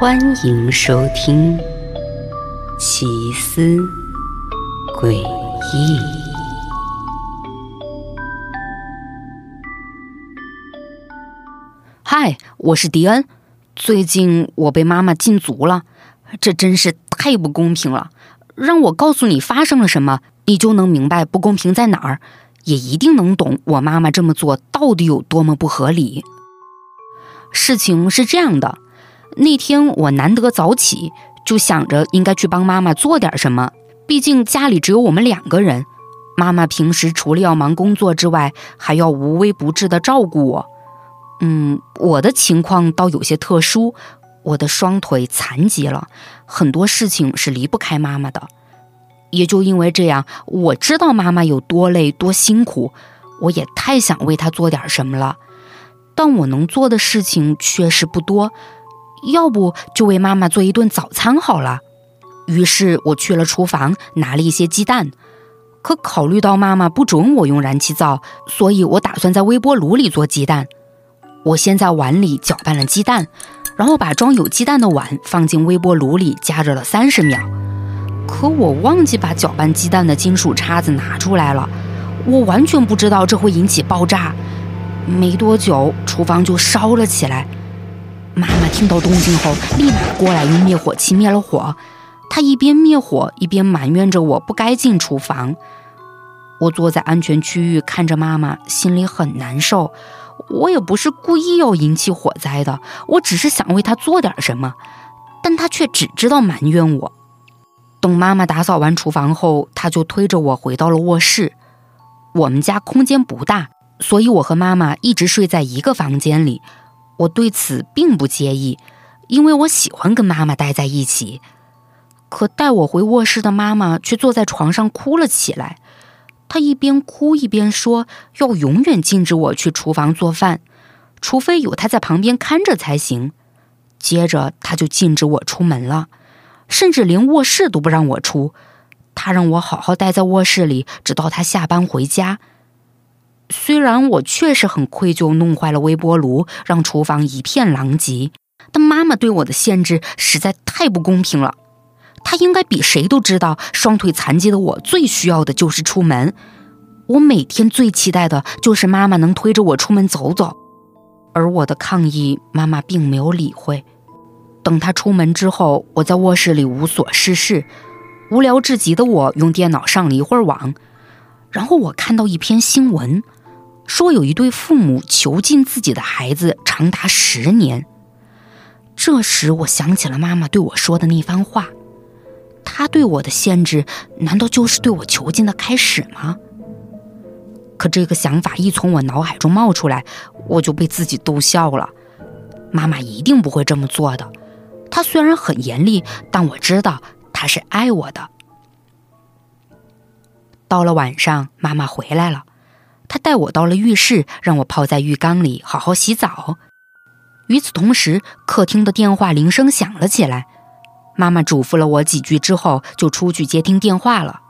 欢迎收听《奇思诡异》。嗨，我是迪恩。最近我被妈妈禁足了，这真是太不公平了。让我告诉你发生了什么，你就能明白不公平在哪儿，也一定能懂我妈妈这么做到底有多么不合理。事情是这样的。那天我难得早起，就想着应该去帮妈妈做点什么。毕竟家里只有我们两个人，妈妈平时除了要忙工作之外，还要无微不至的照顾我。嗯，我的情况倒有些特殊，我的双腿残疾了，很多事情是离不开妈妈的。也就因为这样，我知道妈妈有多累多辛苦，我也太想为她做点什么了。但我能做的事情确实不多。要不就为妈妈做一顿早餐好了。于是我去了厨房，拿了一些鸡蛋。可考虑到妈妈不准我用燃气灶，所以我打算在微波炉里做鸡蛋。我先在碗里搅拌了鸡蛋，然后把装有鸡蛋的碗放进微波炉里加热了三十秒。可我忘记把搅拌鸡蛋的金属叉子拿出来了，我完全不知道这会引起爆炸。没多久，厨房就烧了起来。妈妈听到动静后，立马过来用灭火器灭了火。她一边灭火，一边埋怨着我不该进厨房。我坐在安全区域看着妈妈，心里很难受。我也不是故意要引起火灾的，我只是想为她做点什么，但她却只知道埋怨我。等妈妈打扫完厨房后，她就推着我回到了卧室。我们家空间不大，所以我和妈妈一直睡在一个房间里。我对此并不介意，因为我喜欢跟妈妈待在一起。可带我回卧室的妈妈却坐在床上哭了起来。她一边哭一边说：“要永远禁止我去厨房做饭，除非有她在旁边看着才行。”接着，她就禁止我出门了，甚至连卧室都不让我出。她让我好好待在卧室里，直到她下班回家。虽然我确实很愧疚，弄坏了微波炉，让厨房一片狼藉，但妈妈对我的限制实在太不公平了。她应该比谁都知道，双腿残疾的我最需要的就是出门。我每天最期待的就是妈妈能推着我出门走走。而我的抗议，妈妈并没有理会。等她出门之后，我在卧室里无所事事，无聊至极的我用电脑上了一会儿网，然后我看到一篇新闻。说有一对父母囚禁自己的孩子长达十年。这时，我想起了妈妈对我说的那番话。她对我的限制，难道就是对我囚禁的开始吗？可这个想法一从我脑海中冒出来，我就被自己逗笑了。妈妈一定不会这么做的。她虽然很严厉，但我知道她是爱我的。到了晚上，妈妈回来了。他带我到了浴室，让我泡在浴缸里好好洗澡。与此同时，客厅的电话铃声响了起来。妈妈嘱咐了我几句之后，就出去接听电话了。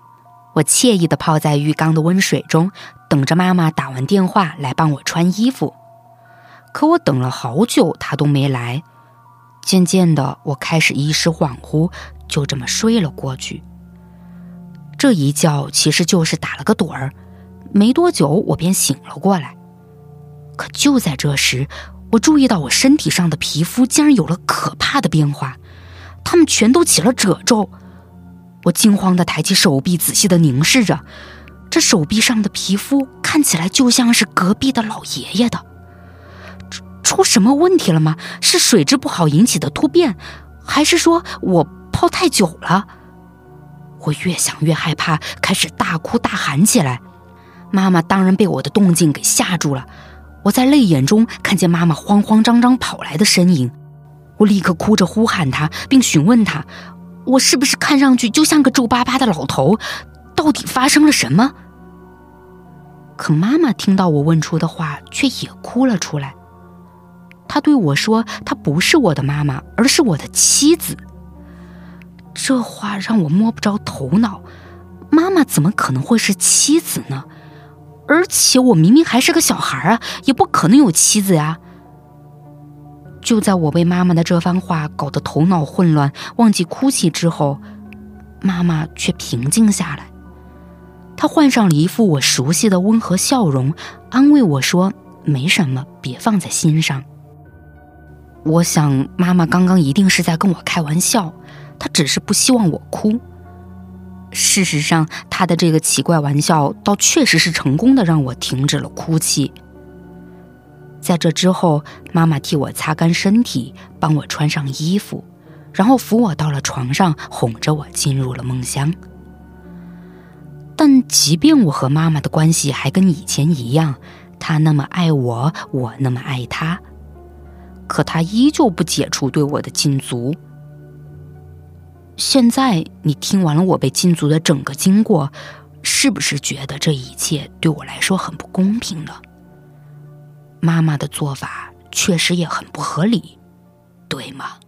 我惬意地泡在浴缸的温水中，等着妈妈打完电话来帮我穿衣服。可我等了好久，她都没来。渐渐的，我开始意识恍惚，就这么睡了过去。这一觉其实就是打了个盹儿。没多久，我便醒了过来。可就在这时，我注意到我身体上的皮肤竟然有了可怕的变化，它们全都起了褶皱。我惊慌地抬起手臂，仔细地凝视着，这手臂上的皮肤看起来就像是隔壁的老爷爷的。出出什么问题了吗？是水质不好引起的突变，还是说我泡太久了？我越想越害怕，开始大哭大喊起来。妈妈当然被我的动静给吓住了，我在泪眼中看见妈妈慌慌张张跑来的身影，我立刻哭着呼喊她，并询问她，我是不是看上去就像个皱巴巴的老头？到底发生了什么？可妈妈听到我问出的话，却也哭了出来。她对我说：“她不是我的妈妈，而是我的妻子。”这话让我摸不着头脑，妈妈怎么可能会是妻子呢？而且我明明还是个小孩啊，也不可能有妻子呀。就在我被妈妈的这番话搞得头脑混乱、忘记哭泣之后，妈妈却平静下来。她换上了一副我熟悉的温和笑容，安慰我说：“没什么，别放在心上。”我想，妈妈刚刚一定是在跟我开玩笑，她只是不希望我哭。事实上，她的这个奇怪玩笑倒确实是成功的，让我停止了哭泣。在这之后，妈妈替我擦干身体，帮我穿上衣服，然后扶我到了床上，哄着我进入了梦乡。但即便我和妈妈的关系还跟以前一样，她那么爱我，我那么爱她，可她依旧不解除对我的禁足。现在你听完了我被禁足的整个经过，是不是觉得这一切对我来说很不公平呢？妈妈的做法确实也很不合理，对吗？